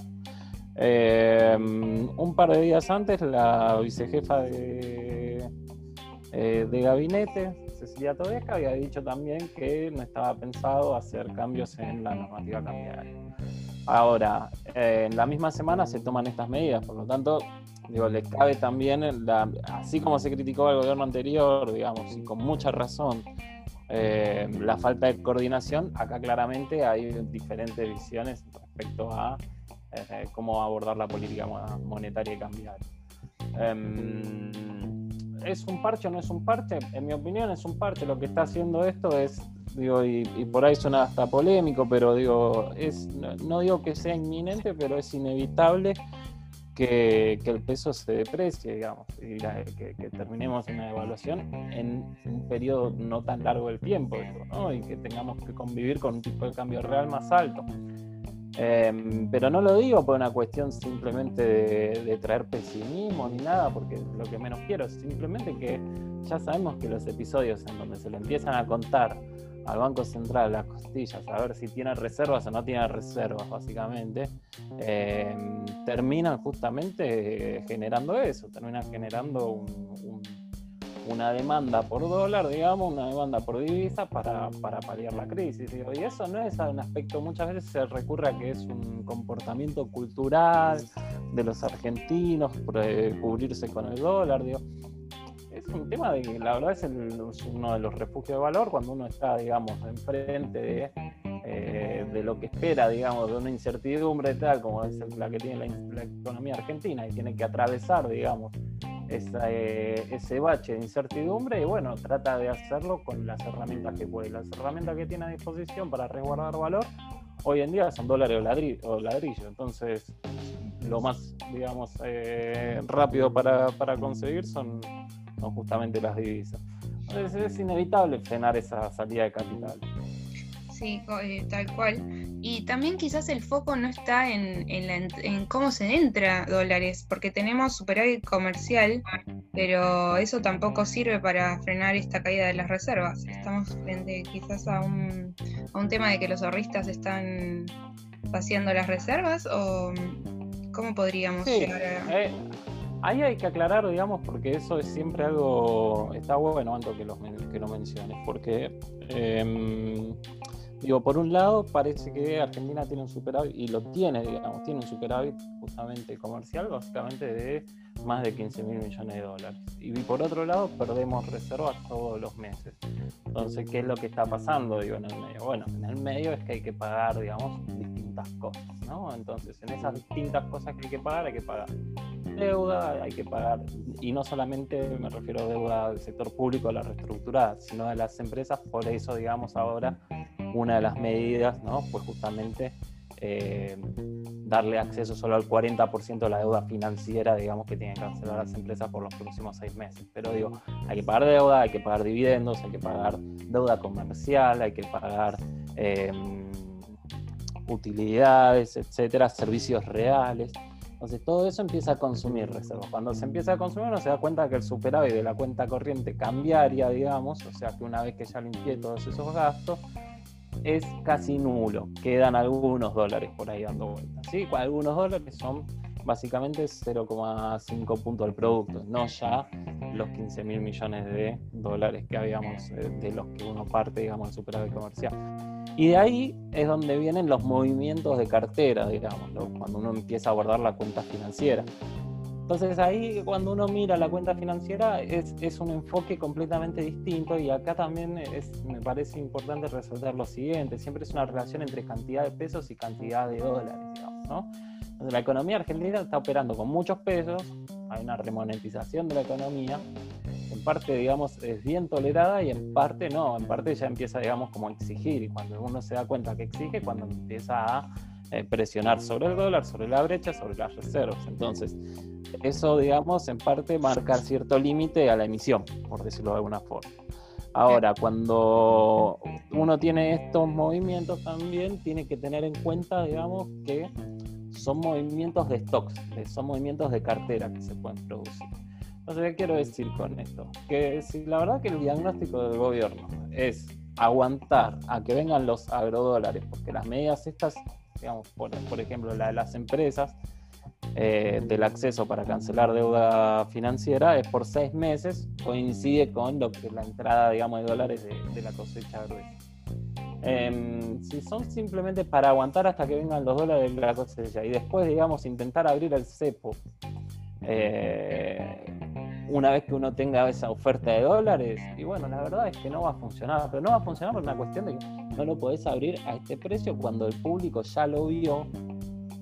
Eh, un par de días antes la vicejefa de, eh, de gabinete, Cecilia Todesca, había dicho también que no estaba pensado hacer cambios en la normativa cambiaria. Ahora, en la misma semana se toman estas medidas, por lo tanto, digo, le cabe también, así como se criticó al gobierno anterior, digamos, y con mucha razón, eh, la falta de coordinación, acá claramente hay diferentes visiones respecto a eh, cómo abordar la política monetaria y cambiaria. Em, ¿Es un parche o no es un parche? En mi opinión es un parche. Lo que está haciendo esto es, digo, y, por ahí suena hasta polémico, pero digo, es, no digo que sea inminente, pero es inevitable que, el peso se deprecie, digamos, y que, terminemos una evaluación en un periodo no tan largo del tiempo, y que tengamos que convivir con un tipo de cambio real más alto. Em, pero no lo digo por una cuestión simplemente de, traer pesimismo ni nada, porque lo que menos quiero simplemente que ya sabemos que los episodios en donde se le empiezan a contar al Banco Central las costillas, a ver si tiene reservas o no tiene reservas, básicamente, eh, terminan justamente generando eso, terminan generando una demanda por dólar, digamos, una demanda por divisa para, para paliar la crisis. Y eso no es un aspecto, muchas veces se recurre a que es un comportamiento cultural de los argentinos, cubrirse con el dólar, es un tema de que la verdad es, uno de los refugios de valor cuando uno está, digamos, enfrente de, eh, de lo que espera, digamos, de una incertidumbre tal como es la que tiene la, economía argentina y tiene que atravesar, digamos, eh, ese bache de incertidumbre y bueno, trata de hacerlo con las herramientas que puede. Las herramientas que tiene a disposición para resguardar valor hoy en día son dólares o, ladrillo, Entonces, lo más, digamos, eh, rápido para, para conseguir son no justamente las divisas. Entonces es inevitable frenar esa salida de capital. Sí, eh, tal cual. Y también quizás el foco no está en, en, cómo se entra dólares, porque tenemos superávit comercial, pero eso tampoco sirve para frenar esta caída de las reservas. Estamos frente quizás a un, a un tema de que los ahorristas están vaciando las reservas o cómo podríamos llegar a... Eh, Ahí hay que aclarar, digamos, porque eso es siempre algo, está bueno, Anto, que lo, que lo menciones, porque, em, digo, por un lado parece que Argentina tiene un superávit, y lo tiene, digamos, tiene un superávit justamente comercial, básicamente de más de 15 mil millones de dólares. Y por otro lado, perdemos reservas todos los meses. Entonces, ¿qué es lo que está pasando, digo, en el medio? Bueno, en el medio es que hay que pagar, digamos, distintas cosas, ¿no? Entonces, en esas distintas cosas que hay que pagar, hay que pagar deuda, hay que pagar, y no solamente me refiero a deuda del sector público, a la reestructurada, sino de las empresas, por eso, digamos, ahora una de las medidas, ¿no? Pues justamente eh, darle acceso solo al 40% de la deuda financiera, digamos, que tienen que cancelar las empresas por los próximos seis meses. Pero digo, hay que pagar deuda, hay que pagar dividendos, hay que pagar deuda comercial, hay que pagar eh, utilidades, etcétera, servicios reales. Entonces todo eso empieza a consumir reservas. Cuando se empieza a consumir uno se da cuenta que el superávit de la cuenta corriente cambiaria, digamos, o sea que una vez que ya limpié todos esos gastos, es casi nulo. Quedan algunos dólares por ahí dando vueltas. ¿sí? Algunos dólares son básicamente 0,5 puntos del producto, no ya los 15 mil millones de dólares que habíamos, eh, de los que uno parte, digamos, el superávit comercial. Y de ahí es donde vienen los movimientos de cartera, digamos, cuando uno empieza a guardar la cuenta financiera. Entonces ahí cuando uno mira la cuenta financiera es, es, un enfoque completamente distinto y acá también es, me parece importante resaltar lo siguiente, siempre es una relación entre cantidad de pesos y cantidad de dólares, digamos, ¿no? la economía argentina está operando con muchos pesos, hay una remonetización de la economía, en parte, digamos, es bien tolerada y en parte no, en parte ya empieza, digamos, como a exigir y cuando uno se da cuenta que exige, cuando empieza a eh, presionar sobre el dólar, sobre la brecha, sobre las reservas. Entonces, eso, digamos, en parte marca cierto límite a la emisión, por decirlo de alguna forma. Ahora, cuando uno tiene estos movimientos también, tiene que tener en cuenta, digamos, que son movimientos de stocks, son movimientos de cartera que se pueden producir. Entonces, ¿qué quiero decir con esto? Que si la verdad que el diagnóstico del gobierno es aguantar a que vengan los agrodólares, porque las medidas estas, digamos, por, ejemplo, la de las empresas, eh, del acceso para cancelar deuda financiera es por seis meses, coincide con lo que la entrada, digamos, de dólares de, la cosecha gruesa. Em, si son simplemente para aguantar hasta que vengan los dólares de la cosecha y después, digamos, intentar abrir el cepo, eh, una vez que uno tenga esa oferta de dólares, y bueno, la verdad es que no va a funcionar, pero no va a funcionar por una cuestión de que no lo podés abrir a este precio cuando el público ya lo vio,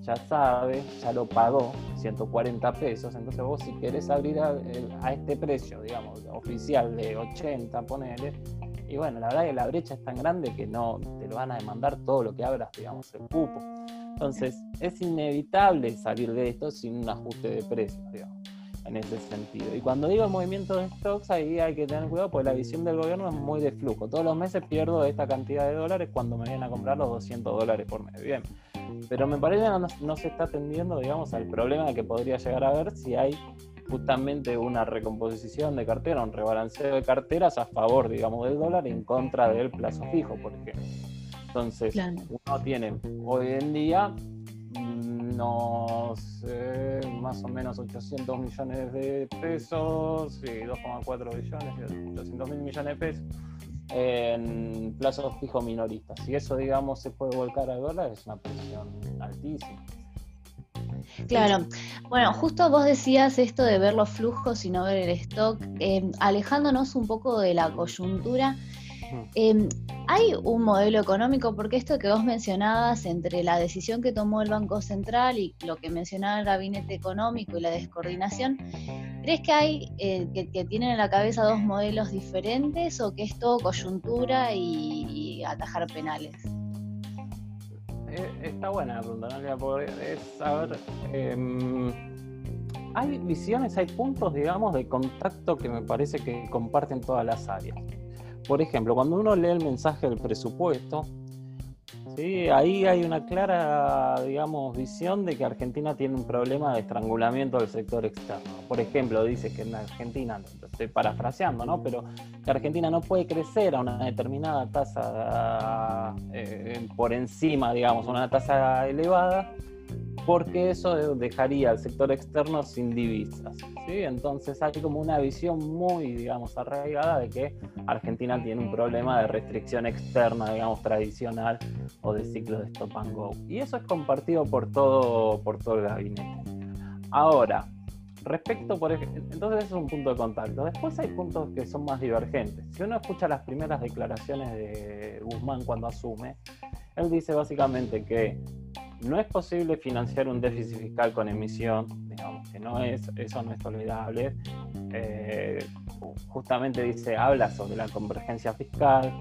ya sabe, ya lo pagó, 140 pesos, entonces vos si querés abrir a, este precio, digamos, oficial de 80, ponele, y bueno, la verdad es que la brecha es tan grande que no te lo van a demandar todo lo que abras, digamos, el cupo. Entonces, es inevitable salir de esto sin un ajuste de precios, digamos, en ese sentido. Y cuando digo movimiento de stocks, ahí hay que tener cuidado porque la visión del gobierno es muy de flujo. Todos los meses pierdo esta cantidad de dólares cuando me vienen a comprar los 200 dólares por mes. Bien. Pero me parece que no, no se está atendiendo, digamos, al problema que podría llegar a haber si hay justamente una recomposición de cartera, un rebalanceo de carteras a favor, digamos, del dólar en contra del plazo fijo, por ejemplo. Entonces, uno tiene hoy en día, no sé, más o menos 800 millones de pesos, y 2,4 billones, 800 mil millones de pesos en plazos fijos minoristas. Si eso, digamos, se puede volcar al dólar, es una presión altísima. Claro, bueno, justo vos decías esto de ver los flujos y no ver el stock, eh, alejándonos un poco de la coyuntura. Em, hay un modelo económico, porque esto que vos mencionabas entre la decisión que tomó el Banco Central y lo que mencionaba el Gabinete Económico y la descoordinación, ¿crees que hay eh, que, tienen en la cabeza dos modelos diferentes o que es todo coyuntura y atajar penales? Eh, está buena la pregunta, ¿no? Es saber. Em, hay visiones, hay puntos, digamos, de contacto que me parece que comparten todas las áreas. Por ejemplo, cuando uno lee el mensaje del presupuesto, ahí hay una clara, digamos, visión de que Argentina tiene un problema de estrangulamiento del sector externo. Por ejemplo, dice que en Argentina, estoy parafraseando, ¿no? Pero que Argentina no puede crecer a una determinada tasa eh, por encima, digamos, una tasa elevada, porque eso dejaría al sector externo sin divisas. ¿sí? Entonces hay como una visión muy, digamos, arraigada de que Argentina tiene un problema de restricción externa, digamos, tradicional o de ciclo de stop and go. Y eso es compartido por todo, por todo el gabinete. Ahora, respecto, por ejemplo, entonces es un punto de contacto. Después hay puntos que son más divergentes. Si uno escucha las primeras declaraciones de Guzmán cuando asume, él dice básicamente que no es posible financiar un déficit fiscal con emisión, digamos que no es, eso no es olvidable. Eh, justamente dice, habla sobre la convergencia fiscal.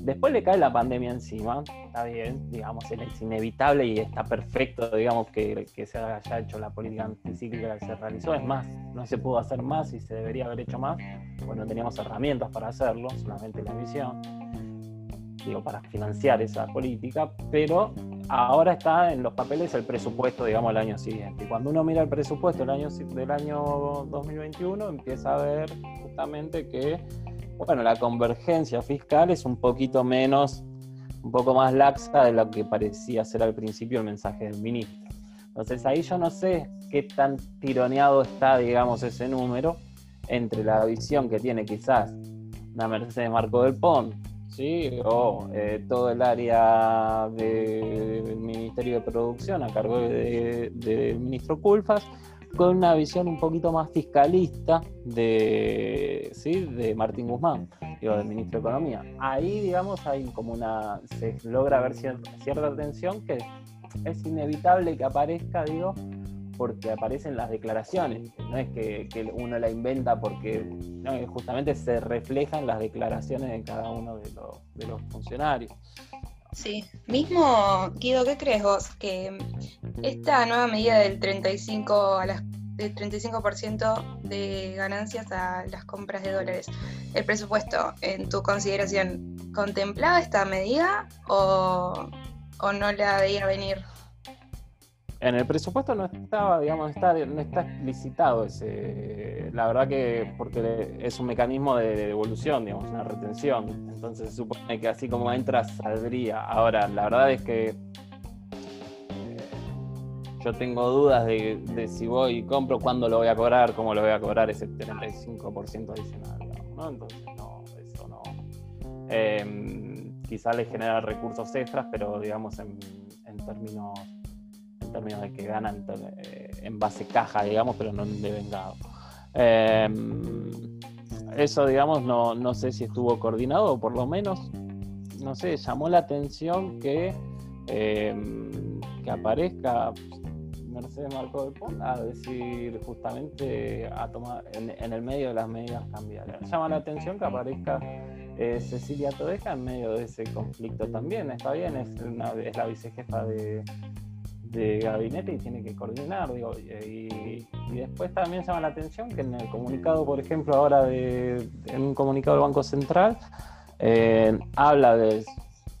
Después le cae la pandemia encima, está bien, digamos, es inevitable y está perfecto, digamos, que, que se haya hecho la política anticíclica que se realizó. Es más, no se pudo hacer más y se debería haber hecho más. Bueno, teníamos herramientas para hacerlo, solamente la emisión digo, para financiar esa política, pero ahora está en los papeles el presupuesto, digamos, el año siguiente. Y cuando uno mira el presupuesto del año, del año 2021, empieza a ver justamente que, bueno, la convergencia fiscal es un poquito menos, un poco más laxa de lo que parecía ser al principio el mensaje del ministro. Entonces ahí yo no sé qué tan tironeado está, digamos, ese número entre la visión que tiene quizás una Mercedes Marco del Pont, ¿sí? o eh, todo el área del Ministerio de Producción a cargo del ministro Culfas, con una visión un poquito más fiscalista de, ¿sí? de Martín Guzmán, digo, del ministro de Economía. Ahí, digamos, hay como una, se logra ver cierta, cierta tensión que es inevitable que aparezca, digo, porque aparecen las declaraciones, no es que, uno la inventa porque justamente se reflejan las declaraciones de cada uno de los, funcionarios. Sí, mismo Guido, ¿qué crees vos? Que esta nueva medida del 35 a las del 35% de ganancias a las compras de dólares. ¿El presupuesto, en tu consideración, contemplaba esta medida o, o no la veía venir? En el presupuesto no estaba, digamos, está, no está explicitado ese, la verdad que porque es un mecanismo de devolución, digamos, una retención. Entonces se supone que así como entra, saldría. Ahora, la verdad es que eh, yo tengo dudas de, si voy y compro, cuándo lo voy a cobrar, cómo lo voy a cobrar ese 35% adicional, ¿no? Entonces, no, eso no. Eh, quizá le genera recursos extras, pero digamos en términos términos de que ganan eh, en base caja, digamos, pero no de vengado. Em, eso, digamos, no, no sé si estuvo coordinado, o por lo menos, no sé, llamó la atención que, em, que aparezca Mercedes Marco del Pont a decir justamente a tomar en, el medio de las medidas cambiarias. Llama la atención que aparezca eh, Cecilia Todeja en medio de ese conflicto también. Está bien, es la vicejefa de, de gabinete y tiene que coordinar, digo, y, después también llama la atención que en el comunicado, por ejemplo, ahora de, en un comunicado del Banco Central, eh, habla de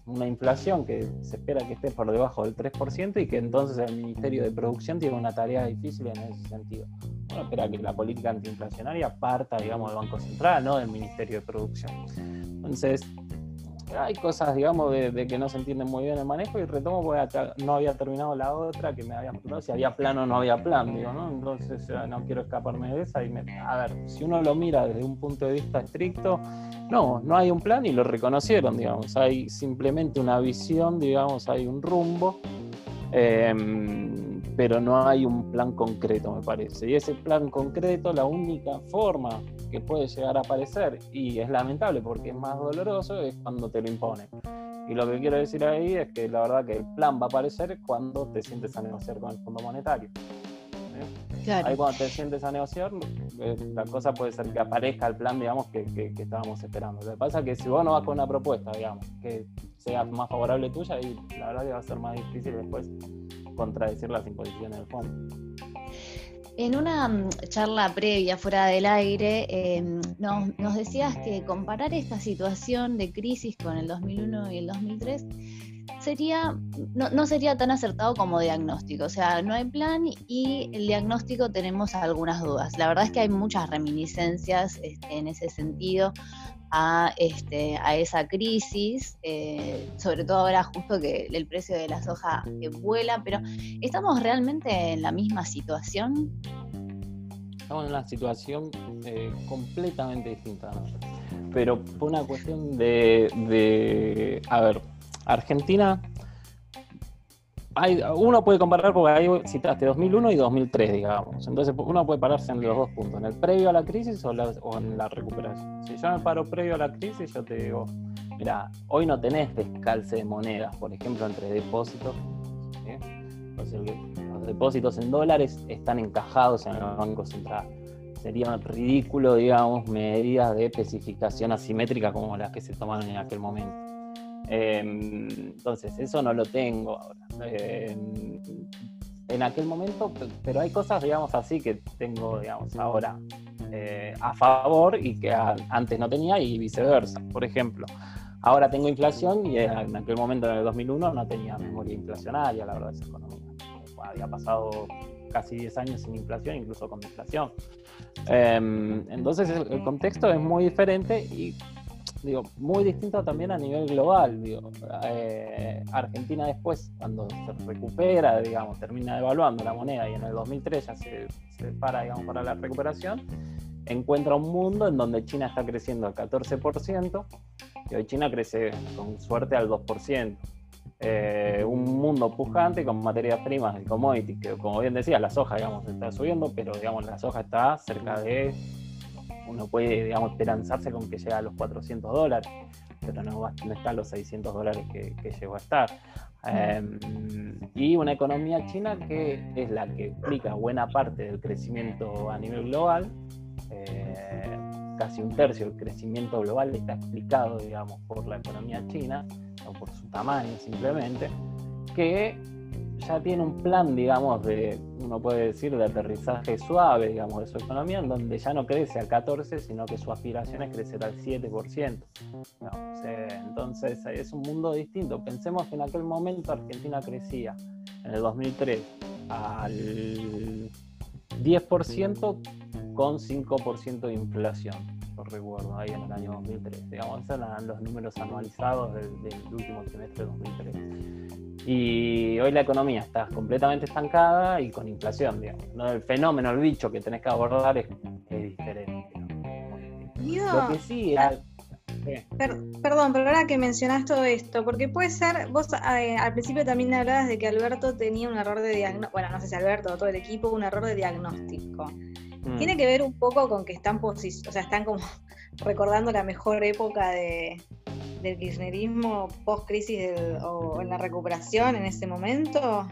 una inflación que se espera que esté por debajo del 3% y que entonces el Ministerio de Producción tiene una tarea difícil en ese sentido. Bueno, espera que la política antiinflacionaria parta, digamos, del Banco Central, no del Ministerio de Producción. Entonces, hay cosas, digamos, de, que no se entienden muy bien el manejo y retomo porque no había terminado la otra que me habían preguntado si había plan o no había plan, digo, ¿no? Entonces no quiero escaparme de esa y a ver, si uno lo mira desde un punto de vista estricto, no, no hay un plan y lo reconocieron, digamos, hay simplemente una visión, digamos, hay un rumbo. Em, pero no hay un plan concreto, me parece. Y ese plan concreto, la única forma que puede llegar a aparecer, y es lamentable porque es más doloroso, es cuando te lo imponen. Y lo que quiero decir ahí es que la verdad que el plan va a aparecer cuando te sientes a negociar con el Fondo Monetario. Ahí cuando te sientes a negociar, eh, la cosa puede ser que aparezca el plan, digamos, que, que, estábamos esperando. Lo que pasa es que si vos no vas con una propuesta, digamos, que sea más favorable tuya, y la verdad que va a ser más difícil después contradecir las imposiciones del fondo. En una mm, charla previa fuera del aire, em, nos, decías que comparar esta situación de crisis con el 2001 y el 2003 sería, no, sería tan acertado como diagnóstico. O sea, no hay plan y el diagnóstico tenemos algunas dudas. La verdad es que hay muchas reminiscencias este, en ese sentido a, este, a esa crisis, eh, sobre todo ahora justo que el precio de la soja vuela, pero ¿estamos realmente en la misma situación? Estamos en una situación eh, completamente distinta, pero por una cuestión de, de, a ver, Argentina uno puede comparar porque ahí citaste 2001 y 2003, digamos. Entonces uno puede pararse en los dos puntos, en el previo a la crisis o, en la recuperación. Si yo me paro previo a la crisis, yo te digo, mira, hoy no tenés descalce de monedas, por ejemplo, entre depósitos. los depósitos en dólares están encajados en el Banco Central. Sería ridículo, digamos, medidas de especificación asimétrica como las que se tomaron en aquel momento. Em, entonces, eso no lo tengo ahora. Em, en aquel momento, pero hay cosas, digamos así, que tengo, digamos, ahora eh, a favor y que antes no tenía y viceversa. Por ejemplo, Ahora tengo inflación y en aquel momento, en el 2001, no tenía memoria inflacionaria, la verdad, esa economía. Había pasado casi 10 años sin inflación, incluso con inflación. Em, entonces el contexto es muy diferente y digo, muy distinto también a nivel global. Digo, eh, Argentina después, cuando se recupera, digamos, termina devaluando la moneda y en el 2003 ya se, para, digamos, para la recuperación, encuentra un mundo en donde China está creciendo al 14% y hoy China crece con suerte al 2%. Eh, un mundo pujante con materias primas y commodities, que como bien decía, la soja, digamos, está subiendo, pero digamos, la soja está cerca de, uno puede, digamos, esperanzarse con que llegue a los 400 dólares, pero no, está a los 600 dólares que, llegó a estar. Em, y una economía china que es la que explica buena parte del crecimiento a nivel global. Eh, casi un tercio del crecimiento global está explicado, digamos, por la economía china o por su tamaño simplemente, que ya tiene un plan, digamos, de, uno puede decir, de aterrizaje suave, digamos, de su economía, en donde ya no crece al 14, sino que su aspiración es crecer al 7%. entonces es un mundo distinto. Pensemos que en aquel momento Argentina crecía, en el 2003, al 10% con 5% de inflación recuerdo, ahí en el año 2003. Digamos, esos eran los números anualizados del, último trimestre de 2003. Y hoy la economía está completamente estancada y con inflación, digamos. ¿no? El fenómeno, el bicho que tenés que abordar es, diferente. Lo que sí perdón, pero ahora que mencionas todo esto, porque puede ser, vos eh, al principio también hablabas de que Alberto tenía un error de diagnóstico, bueno, no sé si Alberto o todo el equipo, un error de diagnóstico. Mm. Tiene que ver un poco con que están o sea, están como recordando la mejor época de, del kirchnerismo post crisis o en la recuperación en ese momento.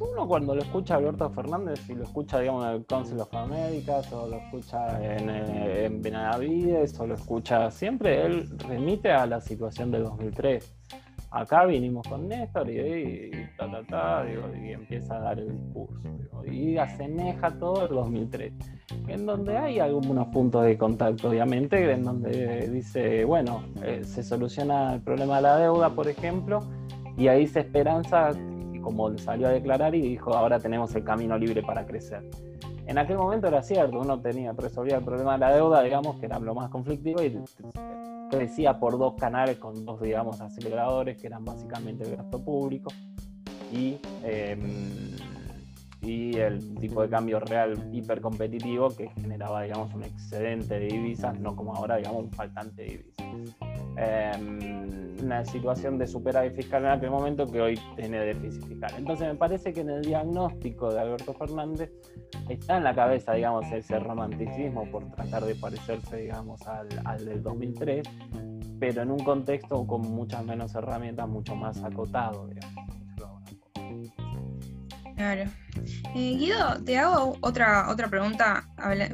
Uno cuando lo escucha Alberto Fernández y lo escucha, digamos, en el Council of Americas o lo escucha en, eh, en o lo escucha siempre, él remite a la situación del 2003 acá vinimos con Néstor y, y, empieza a dar el discurso. y asemeja todo el 2003, en donde hay algunos puntos de contacto, obviamente, en donde dice, bueno, eh, se soluciona el problema de la deuda, por ejemplo, y ahí se esperanza, como salió a declarar y dijo, ahora tenemos el camino libre para crecer. En aquel momento era cierto, uno tenía, resolvía el problema de la deuda, digamos, que era lo más conflictivo, y crecía por dos canales con dos, digamos, aceleradores que eran básicamente el gasto público y, em, y el tipo de cambio real hipercompetitivo que generaba, digamos, un excedente de divisas, no como ahora, digamos, un faltante de divisas. Em, una situación de superávit fiscal en aquel momento que hoy tiene déficit fiscal. Entonces me parece que en el diagnóstico de Alberto Fernández está en la cabeza, digamos, ese romanticismo por tratar de parecerse, digamos, al, del 2003, pero en un contexto con muchas menos herramientas, mucho más acotado. Claro. Eh, Guido, te hago otra, otra pregunta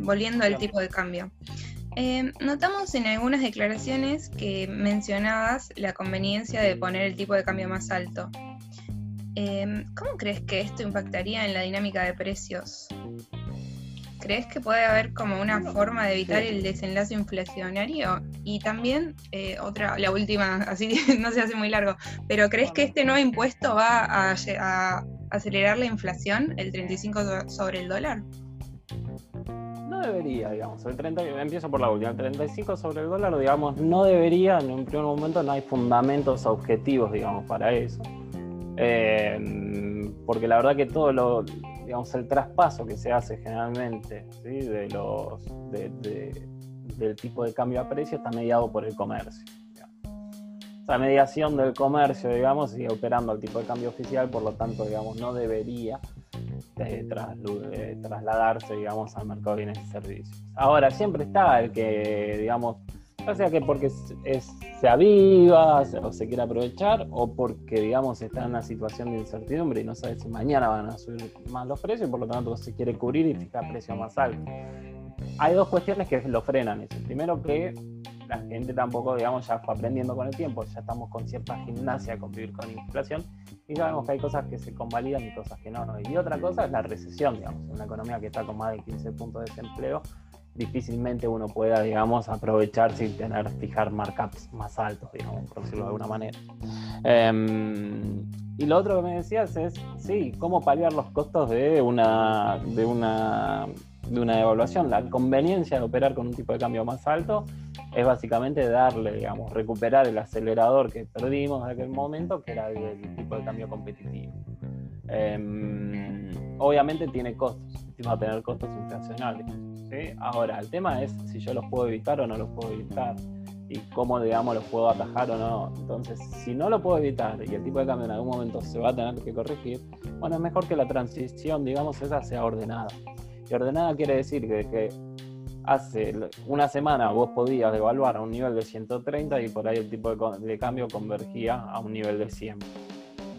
volviendo al tipo de cambio. Eh, notamos en algunas declaraciones que mencionabas la conveniencia de poner el tipo de cambio más alto. Eh, ¿Cómo crees que esto impactaría en la dinámica de precios? ¿Crees que puede haber como una forma de evitar el desenlace inflacionario? Y también, eh, otra, la última, así no se hace muy largo, pero ¿crees que este nuevo impuesto va a, a acelerar la inflación, el 35 sobre el dólar? debería, digamos. El 30, empiezo por la última. El 35 sobre el dólar, digamos, no debería, en un primer momento no hay fundamentos objetivos, digamos, para eso. Eh, porque la verdad que todo lo, digamos, el traspaso que se hace generalmente de los, del tipo de cambio a precio está mediado por el comercio. Esa mediación del comercio, digamos, sigue operando al tipo de cambio oficial, por lo tanto, digamos, no debería trasladarse, digamos, al mercado de bienes y servicios. Ahora, siempre está el que, digamos, ya sea que porque se aviva o se quiere aprovechar o porque, digamos, está en una situación de incertidumbre y no sabe si mañana van a subir más los precios y por lo tanto se quiere cubrir y fijar precios más altos. Hay dos cuestiones que lo frenan eso. Primero que la gente tampoco, digamos, ya fue aprendiendo con el tiempo, ya estamos con cierta gimnasia a convivir con inflación y sabemos que hay cosas que se convalidan y cosas que no. Y otra cosa es la recesión, digamos, una economía que está con más de 15 puntos de desempleo difícilmente uno pueda, digamos, aprovechar sin tener, fijar markups más altos, digamos, por decirlo de alguna manera. Em, y lo otro que me decías es, sí, cómo paliar los costos de una, de una, de una devaluación. La conveniencia de operar con un tipo de cambio más alto es básicamente darle, digamos, recuperar el acelerador que perdimos en aquel momento, que era el, tipo de cambio competitivo. Em, obviamente tiene costos, va a tener costos inflacionarios. Ahora, el tema es si yo los puedo evitar o no los puedo evitar y cómo, digamos, los puedo atajar o no. Entonces, si no lo puedo evitar y el tipo de cambio en algún momento se va a tener que corregir, bueno, es mejor que la transición, digamos, esa sea ordenada. Y ordenada quiere decir que, que hace una semana vos podías devaluar a un nivel de 130 y por ahí el tipo de, cambio convergía a un nivel de 100.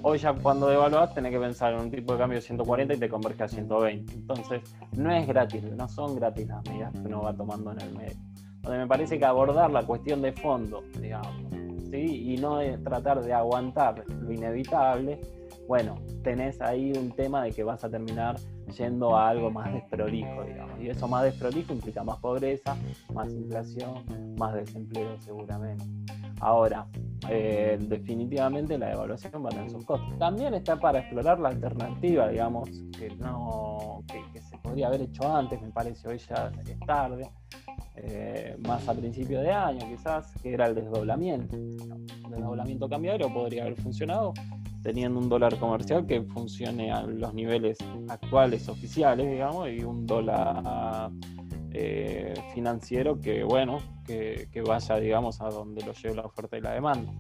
Hoy ya cuando devaluás tenés que pensar en un tipo de cambio de 140 y te converge a 120. Entonces no es gratis, no son gratis las medidas que uno va tomando en el medio. Donde me parece que abordar la cuestión de fondo, digamos, ¿sí? y no tratar de aguantar lo inevitable, bueno, tenés ahí un tema de que vas a terminar yendo a algo más desprolijo, digamos. Y eso más desprolijo implica más pobreza, más inflación, más desempleo seguramente. Ahora, eh, definitivamente la devaluación va a tener sus costos. También está para explorar la alternativa, digamos, que no que, se podría haber hecho antes, me parece hoy ya es tarde, eh, más a principio de año quizás, que era el desdoblamiento. El desdoblamiento cambiario podría haber funcionado teniendo un dólar comercial que funcione a los niveles actuales oficiales, digamos, y un dólar eh, financiero que, bueno, que, vaya, digamos, a donde lo lleve la oferta y la demanda.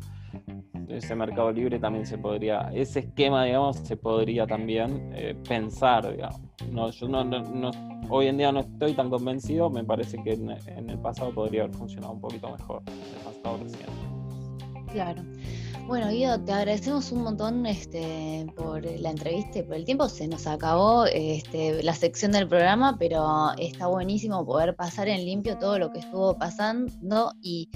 Ese mercado libre también se podría, ese esquema, digamos, se podría también eh, pensar, digamos. No, yo no, no, hoy en día no estoy tan convencido, me parece que en, en el pasado podría haber funcionado un poquito mejor, en el pasado reciente. Claro. Bueno, Guido, te agradecemos un montón este, por la entrevista y por el tiempo. Se nos acabó este, la sección del programa, pero está buenísimo poder pasar en limpio todo lo que estuvo pasando y,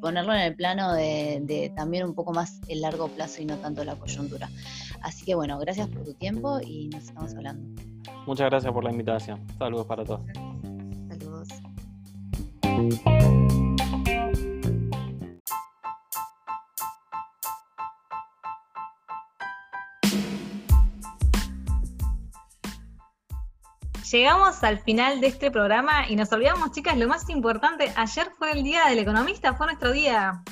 ponerlo en el plano de, también un poco más el largo plazo y no tanto la coyuntura. Así que bueno, gracias por tu tiempo y nos estamos hablando. Muchas gracias por la invitación. Saludos para todos. Saludos. Llegamos al final de este programa y nos olvidamos, chicas, lo más importante, ayer fue el día del economista, fue nuestro día.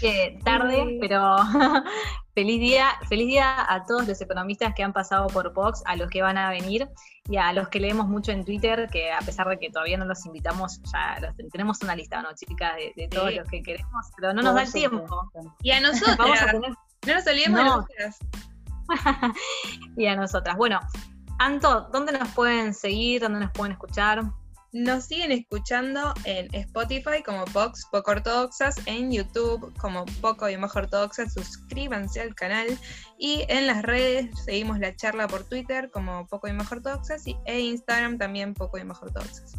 Sí. tarde, pero feliz día, feliz día a todos los economistas que han pasado por Vox, a los que van a venir y a los que leemos mucho en Twitter, que a pesar de que todavía no los invitamos, ya tenemos una lista, ¿no, chicas? De, todos los que queremos, pero no nos da el tiempo. Y a nosotros, vamos a tener... no nos olvidemos de nosotras. y a nosotras. Bueno, Anto, ¿dónde nos pueden seguir? ¿Dónde nos pueden escuchar? Nos siguen escuchando en Spotify como Vox Poco Ortodoxas, en YouTube como Poco y Más Ortodoxas, suscríbanse al canal y en las redes seguimos la charla por Twitter como Poco y Más Ortodoxas y, e Instagram también Poco y Más Ortodoxas.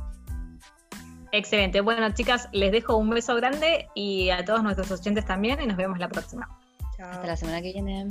Excelente. Bueno, chicas, les dejo un beso grande y a todos nuestros oyentes también y nos vemos la próxima. Hasta la semana que viene.